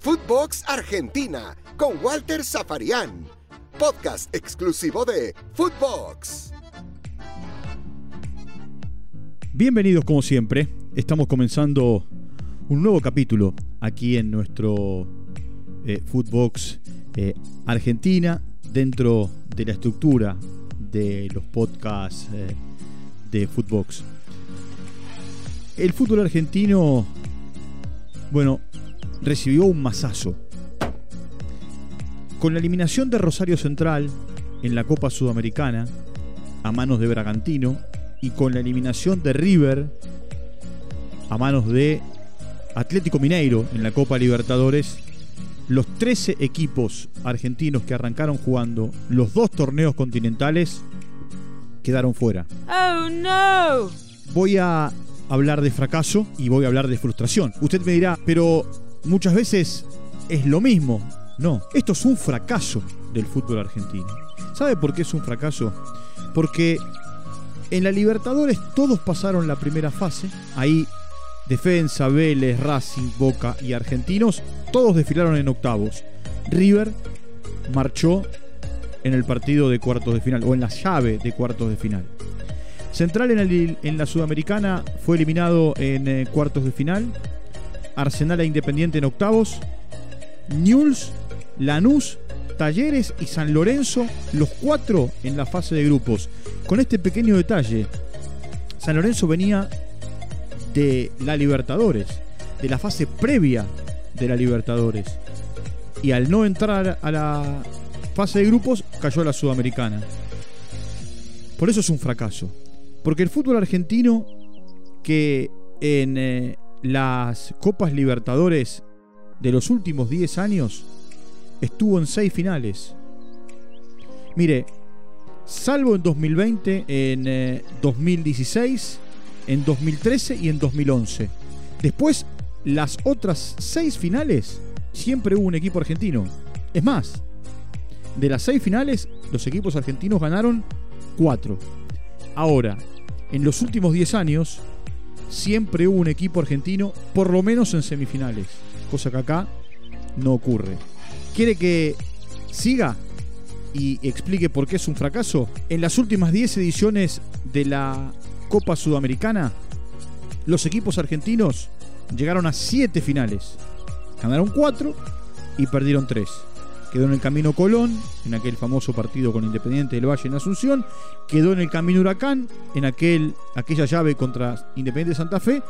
Footbox Argentina con Walter Zafarian. Podcast exclusivo de Footbox. Bienvenidos como siempre. Estamos comenzando un nuevo capítulo aquí en nuestro eh, Footbox eh, Argentina dentro de la estructura de los podcasts eh, de Footbox. El fútbol argentino, bueno, recibió un masazo. Con la eliminación de Rosario Central en la Copa Sudamericana a manos de Bragantino y con la eliminación de River a manos de Atlético Mineiro en la Copa Libertadores, los 13 equipos argentinos que arrancaron jugando los dos torneos continentales quedaron fuera. Oh no. Voy a hablar de fracaso y voy a hablar de frustración. Usted me dirá, pero muchas veces es lo mismo. No, esto es un fracaso del fútbol argentino. ¿Sabe por qué es un fracaso? Porque en la Libertadores todos pasaron la primera fase. Ahí Defensa, Vélez, Racing, Boca y Argentinos, todos desfilaron en octavos. River marchó en el partido de cuartos de final o en la llave de cuartos de final. Central en, la Sudamericana fue eliminado en eh, cuartos de final. Arsenal e Independiente en octavos. Newell's, Lanús, Talleres y San Lorenzo, los cuatro en la fase de grupos. Con este pequeño detalle, San Lorenzo venía de la Libertadores, de la fase previa de la Libertadores. Y al no entrar a la fase de grupos, cayó a la Sudamericana. Por eso es un fracaso. Porque el fútbol argentino, que en eh, las Copas Libertadores de los últimos 10 años, estuvo en 6 finales. Mire, salvo en 2020, en 2016 eh, en 2013 y en 2011. Después, las otras seis finales, siempre hubo un equipo argentino. Es más, de las seis finales, los equipos argentinos ganaron cuatro. Ahora, en los últimos 10 años, siempre hubo un equipo argentino, por lo menos en semifinales. Cosa que acá no ocurre. ¿Quiere que siga y explique por qué es un fracaso? En las últimas 10 ediciones de la Copa Sudamericana, los equipos argentinos llegaron a siete finales. Ganaron cuatro y perdieron tres. Quedó en el camino Colón, en aquel famoso partido con Independiente del Valle en Asunción. Quedó en el camino Huracán, en aquel, aquella llave contra Independiente de Santa Fe.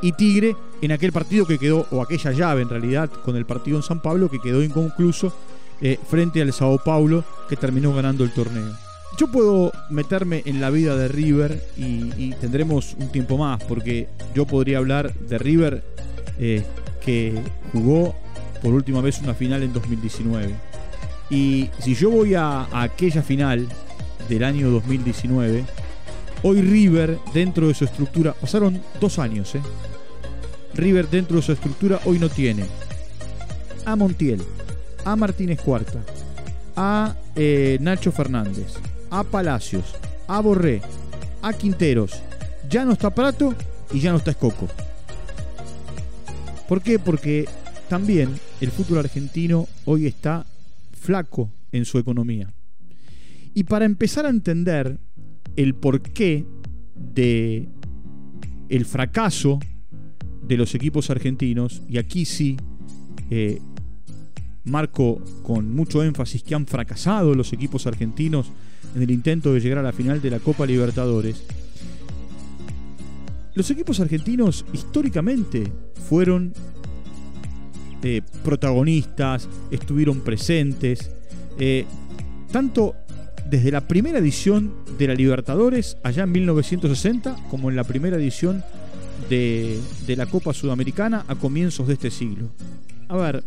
Y Tigre, en aquel partido que quedó, o aquella llave en realidad, con el partido en San Pablo, que quedó inconcluso eh, frente al Sao Paulo, que terminó ganando el torneo. Yo puedo meterme en la vida de River y, tendremos un tiempo más, porque yo podría hablar de River eh, que jugó por última vez una final en 2019. Y si yo voy a, aquella final del año 2019, hoy River dentro de su estructura, pasaron dos años, ¿eh? River dentro de su estructura hoy no tiene a Montiel, a Martínez Cuarta, a eh, Nacho Fernández, a Palacios, a Borré, a Quinteros. Ya no está Prato y ya no está Escoco. ¿Por qué? Porque también el fútbol argentino hoy está flaco en su economía. Y para empezar a entender el porqué de el fracaso de los equipos argentinos, y aquí sí eh, marco con mucho énfasis que han fracasado los equipos argentinos en el intento de llegar a la final de la Copa Libertadores. Los equipos argentinos históricamente fueron eh, protagonistas, estuvieron presentes, eh, tanto desde la primera edición de la Libertadores, allá en 1960, como en la primera edición de, de la Copa Sudamericana a comienzos de este siglo. A ver,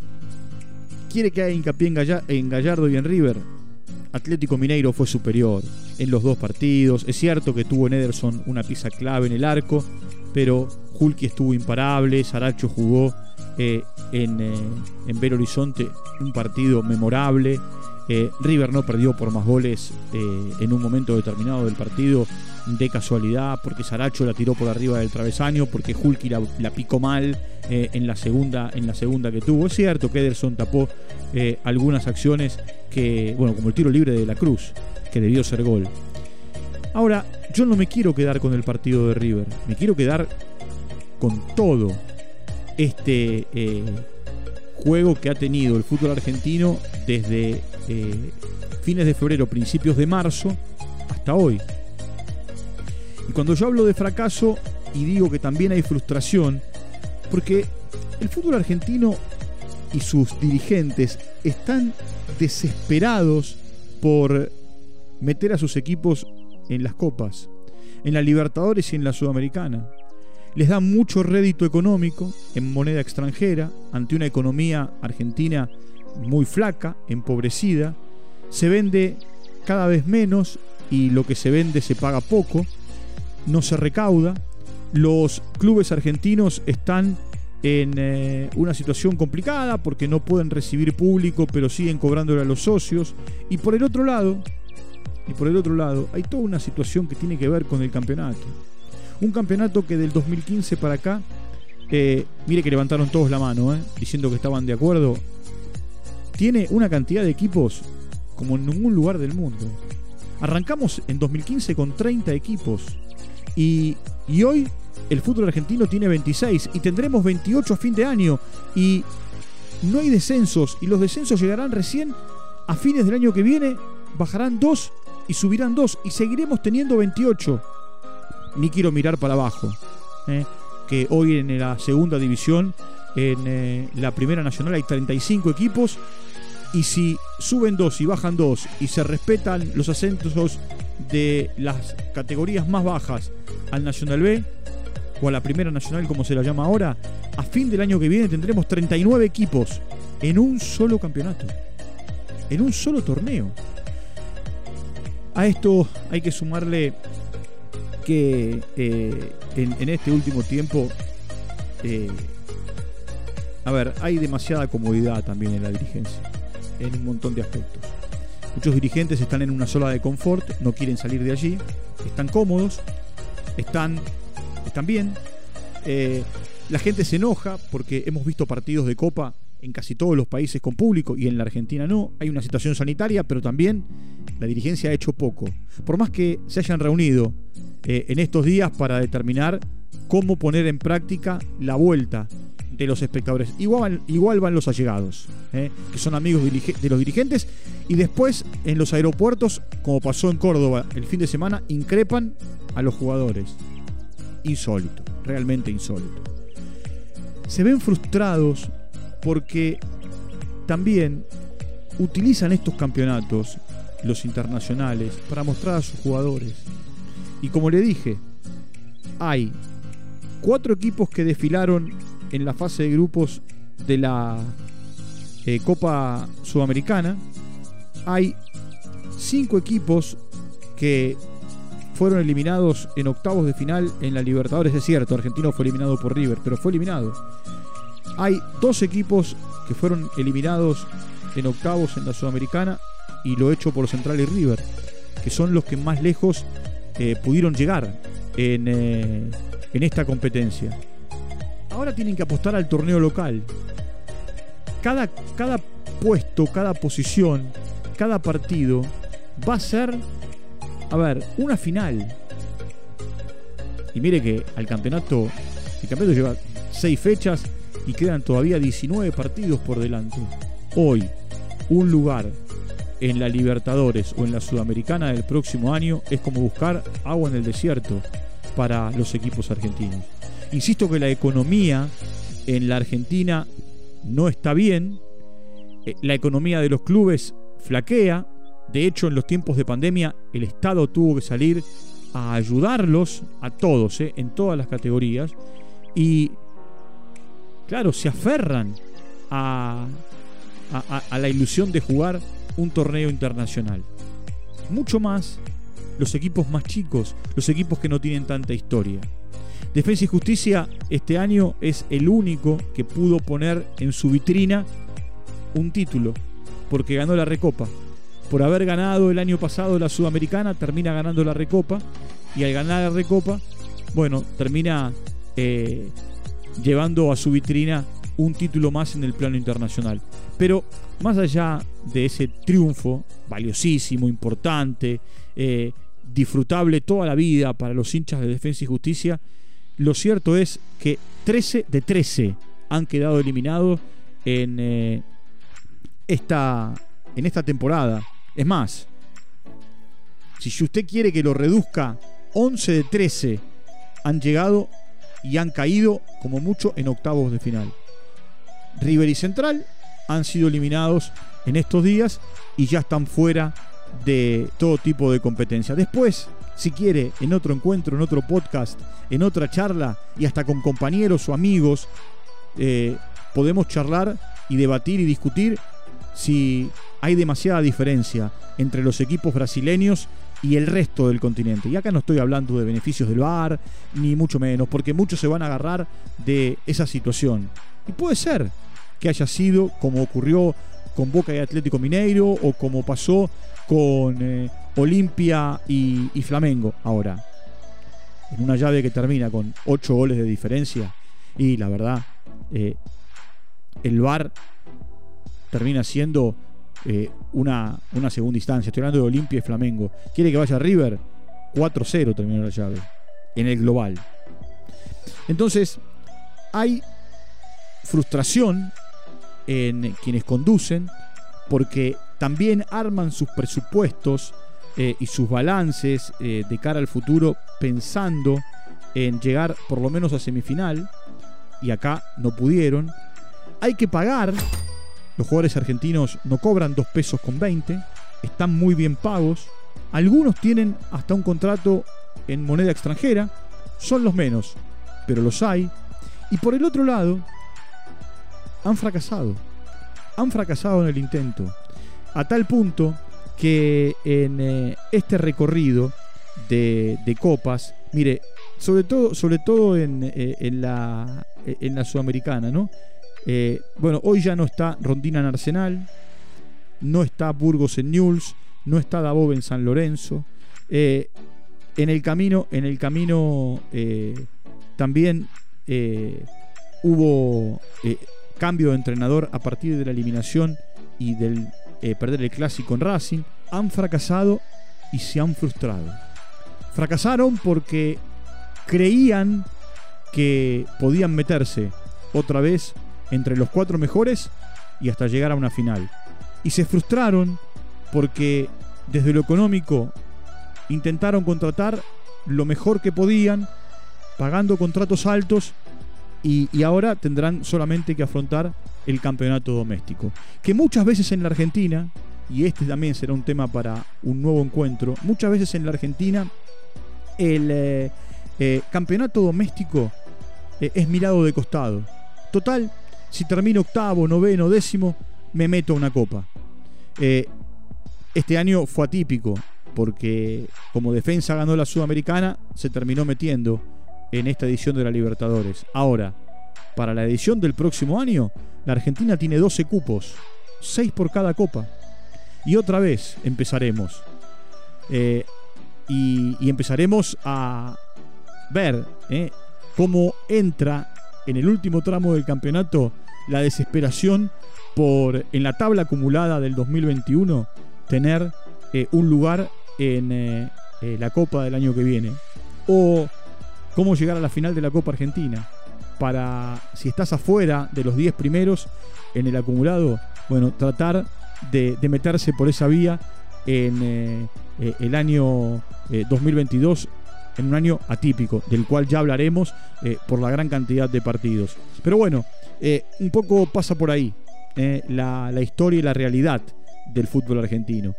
¿quiere que haya hincapié en Gallardo y en River? Atlético Mineiro fue superior en los dos partidos. Es cierto que tuvo en Ederson una pieza clave en el arco, pero Hulky estuvo imparable, Saracho jugó eh, en, eh, en Belo Horizonte un partido memorable. Eh, River no perdió por más goles en un momento determinado del partido de casualidad, porque Saracho la tiró por arriba del travesaño, porque Hulky la, la picó mal en, la segunda, en la segunda que tuvo. Es cierto que Ederson tapó algunas acciones que, bueno, como el tiro libre de la Cruz, que debió ser gol. Ahora, yo no me quiero quedar con el partido de River, me quiero quedar con todo este eh, juego que ha tenido el fútbol argentino desde fines de febrero, principios de marzo, hasta hoy. Y cuando yo hablo de fracaso y digo que también hay frustración, porque el fútbol argentino y sus dirigentes están desesperados por meter a sus equipos en las copas, en la Libertadores y en la Sudamericana. Les da mucho rédito económico en moneda extranjera ante una economía argentina muy flaca, empobrecida. Se vende cada vez menos y lo que se vende se paga poco no se recauda. Los clubes argentinos están en eh, una situación complicada porque no pueden recibir público, pero siguen cobrándole a los socios. Y por el otro lado, y por el otro lado, hay toda una situación que tiene que ver con el campeonato. Un campeonato que del 2015 para acá, eh, mire que levantaron todos la mano, eh, diciendo que estaban de acuerdo, tiene una cantidad de equipos como en ningún lugar del mundo. Arrancamos en 2015 con 30 equipos. Y, hoy el fútbol argentino tiene 26 y tendremos 28 a fin de año. Y no hay descensos y los descensos llegarán recién a fines del año que viene. Bajarán 2 y subirán 2 y seguiremos teniendo 28. Ni quiero mirar para abajo. ¿eh? Que hoy en la segunda división, en eh, la primera nacional hay 35 equipos. Y si suben 2 y bajan 2 y se respetan los acentos de las categorías más bajas al Nacional B o a la Primera Nacional como se la llama ahora, a fin del año que viene tendremos 39 equipos en un solo campeonato, en un solo torneo. A esto hay que sumarle que eh, en, este último tiempo, eh, a ver, hay demasiada comodidad también en la dirigencia, en un montón de aspectos. Muchos dirigentes están en una sola de confort, no quieren salir de allí, están cómodos, están, están bien. Eh, la gente se enoja porque hemos visto partidos de Copa en casi todos los países con público y en la Argentina no. Hay una situación sanitaria, pero también la dirigencia ha hecho poco. Por más que se hayan reunido eh, en estos días para determinar cómo poner en práctica la vuelta de los espectadores. Igual, van los allegados, eh, que son amigos de los dirigentes, y después en los aeropuertos, como pasó en Córdoba el fin de semana, increpan a los jugadores. Insólito, realmente insólito. Se ven frustrados porque también utilizan estos campeonatos, los internacionales, para mostrar a sus jugadores. Y como le dije, hay cuatro equipos que desfilaron en la fase de grupos de la eh, Copa Sudamericana. Hay cinco equipos que fueron eliminados en octavos de final en la Libertadores. Es cierto, Argentino fue eliminado por River, pero fue eliminado. Hay dos equipos que fueron eliminados en octavos en la Sudamericana y lo hecho por Central y River, que son los que más lejos eh, pudieron llegar en, eh, en esta competencia. Ahora tienen que apostar al torneo local. Cada, cada puesto, cada posición, cada partido va a ser a ver, una final. Y mire que al campeonato, el campeonato lleva 6 fechas y quedan todavía 19 partidos por delante. Hoy, un lugar en la Libertadores o en la Sudamericana del próximo año es como buscar agua en el desierto para los equipos argentinos. Insisto que la economía en la Argentina no está bien, eh, la economía de los clubes flaquea, de hecho, en los tiempos de pandemia, el Estado tuvo que salir a ayudarlos a todos, ¿eh? en todas las categorías. Y, claro, se aferran a, a, la ilusión de jugar un torneo internacional. Mucho más los equipos más chicos, los equipos que no tienen tanta historia. Defensa y Justicia este año es el único que pudo poner en su vitrina un título, porque ganó la Recopa por haber ganado el año pasado la Sudamericana, termina ganando la Recopa y al ganar la Recopa, bueno, termina eh, llevando a su vitrina un título más en el plano internacional. Pero más allá de ese triunfo, valiosísimo, importante, eh, disfrutable toda la vida para los hinchas de Defensa y Justicia, lo cierto es que 13 de 13 han quedado eliminados en, eh, esta, en esta temporada. Es más, si usted quiere que lo reduzca, 11 de 13 han llegado y han caído como mucho en octavos de final. River y Central han sido eliminados en estos días y ya están fuera de todo tipo de competencia. Después, si quiere, en otro encuentro, en otro podcast, en otra charla y hasta con compañeros o amigos, eh, podemos charlar y debatir y discutir si hay demasiada diferencia entre los equipos brasileños y el resto del continente. Y acá no estoy hablando de beneficios del VAR, ni mucho menos, porque muchos se van a agarrar de esa situación. Y puede ser que haya sido como ocurrió con Boca y Atlético Mineiro o como pasó con eh, Olimpia y, Flamengo ahora. En una llave que termina con 8 goles de diferencia. Y la verdad, eh, el VAR termina siendo eh, una, una segunda instancia. Estoy hablando de Olimpia y Flamengo. ¿Quiere que vaya River? 4-0 terminó la llave. En el global. Entonces, hay frustración en quienes conducen porque también arman sus presupuestos eh, y sus balances eh, de cara al futuro pensando en llegar por lo menos a semifinal y acá no pudieron. Hay que pagar los jugadores argentinos no cobran 2 pesos con 20, están muy bien pagos. Algunos tienen hasta un contrato en moneda extranjera, son los menos, pero los hay. Y por el otro lado, han fracasado. Han fracasado en el intento. A tal punto que en eh, este recorrido de, copas, mire, sobre todo, sobre todo en, eh, la, en la sudamericana, ¿no? Eh, bueno, hoy ya no está Rondina en Arsenal, no está Burgos en Newell's, no está Dabov en San Lorenzo. Eh, en el camino, en el camino eh, también hubo cambio de entrenador a partir de la eliminación y del perder el clásico en Racing. Han fracasado y se han frustrado. Fracasaron porque creían que podían meterse otra vez entre los cuatro mejores y hasta llegar a una final. Y se frustraron porque desde lo económico intentaron contratar lo mejor que podían, pagando contratos altos y, ahora tendrán solamente que afrontar el campeonato doméstico. Que muchas veces en la Argentina, y este también será un tema para un nuevo encuentro, muchas veces en la Argentina el eh, eh, campeonato doméstico eh, es mirado de costado. Total, si termino octavo, noveno, décimo, me meto a una copa. Eh, este año fue atípico, porque como defensa ganó la Sudamericana, se terminó metiendo en esta edición de la Libertadores. Ahora, para la edición del próximo año, la Argentina tiene 12 cupos, 6 por cada copa. Y otra vez empezaremos. Eh, y, empezaremos a ver eh, cómo entra en el último tramo del campeonato la desesperación por en la tabla acumulada del 2021 tener eh, un lugar en eh, eh, la Copa del año que viene. O cómo llegar a la final de la Copa Argentina. Para, si estás afuera de los 10 primeros en el acumulado, bueno, tratar de, de meterse por esa vía en el año 2022 en un año atípico, del cual ya hablaremos eh, por la gran cantidad de partidos. Pero bueno, eh, un poco pasa por ahí eh, la, historia y la realidad del fútbol argentino.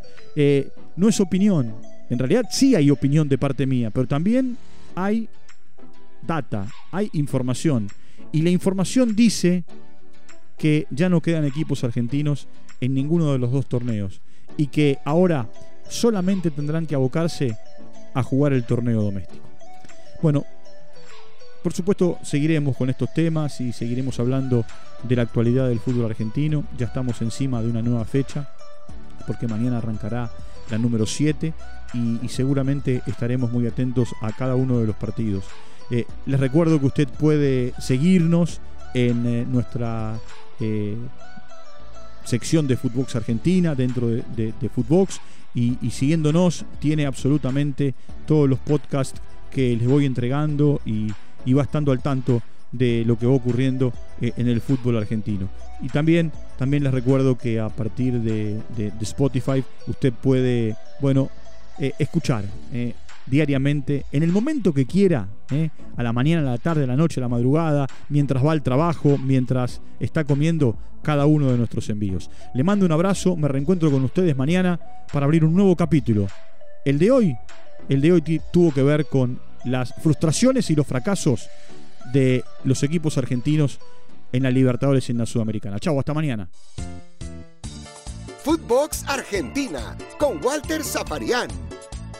no es opinión, en realidad sí hay opinión de parte mía, pero también hay data, hay información. Y la información dice que ya no quedan equipos argentinos en ninguno de los dos torneos y que ahora solamente tendrán que abocarse a jugar el torneo doméstico. Bueno, por supuesto seguiremos con estos temas y seguiremos hablando de la actualidad del fútbol argentino. Ya estamos encima de una nueva fecha, porque mañana arrancará la número 7, y, seguramente estaremos muy atentos a cada uno de los partidos. Eh, les recuerdo que usted puede seguirnos en eh, nuestra eh, sección de Footbox Argentina dentro de, de, Footbox y, siguiéndonos tiene absolutamente todos los podcasts que les voy entregando y, y va estando al tanto de lo que va ocurriendo en el fútbol argentino. Y también, también les recuerdo que a partir de, de Spotify usted puede, bueno, eh, escuchar eh, diariamente, en el momento que quiera, eh, a la mañana, a la tarde, a la noche, a la madrugada, mientras va al trabajo, mientras está comiendo cada uno de nuestros envíos. Le mando un abrazo, me reencuentro con ustedes mañana para abrir un nuevo capítulo. El de hoy, el de hoy tuvo que ver con las frustraciones y los fracasos de los equipos argentinos en la Libertadores y en la Sudamericana. Chau, hasta mañana. Footbox Argentina con Walter Zafarian.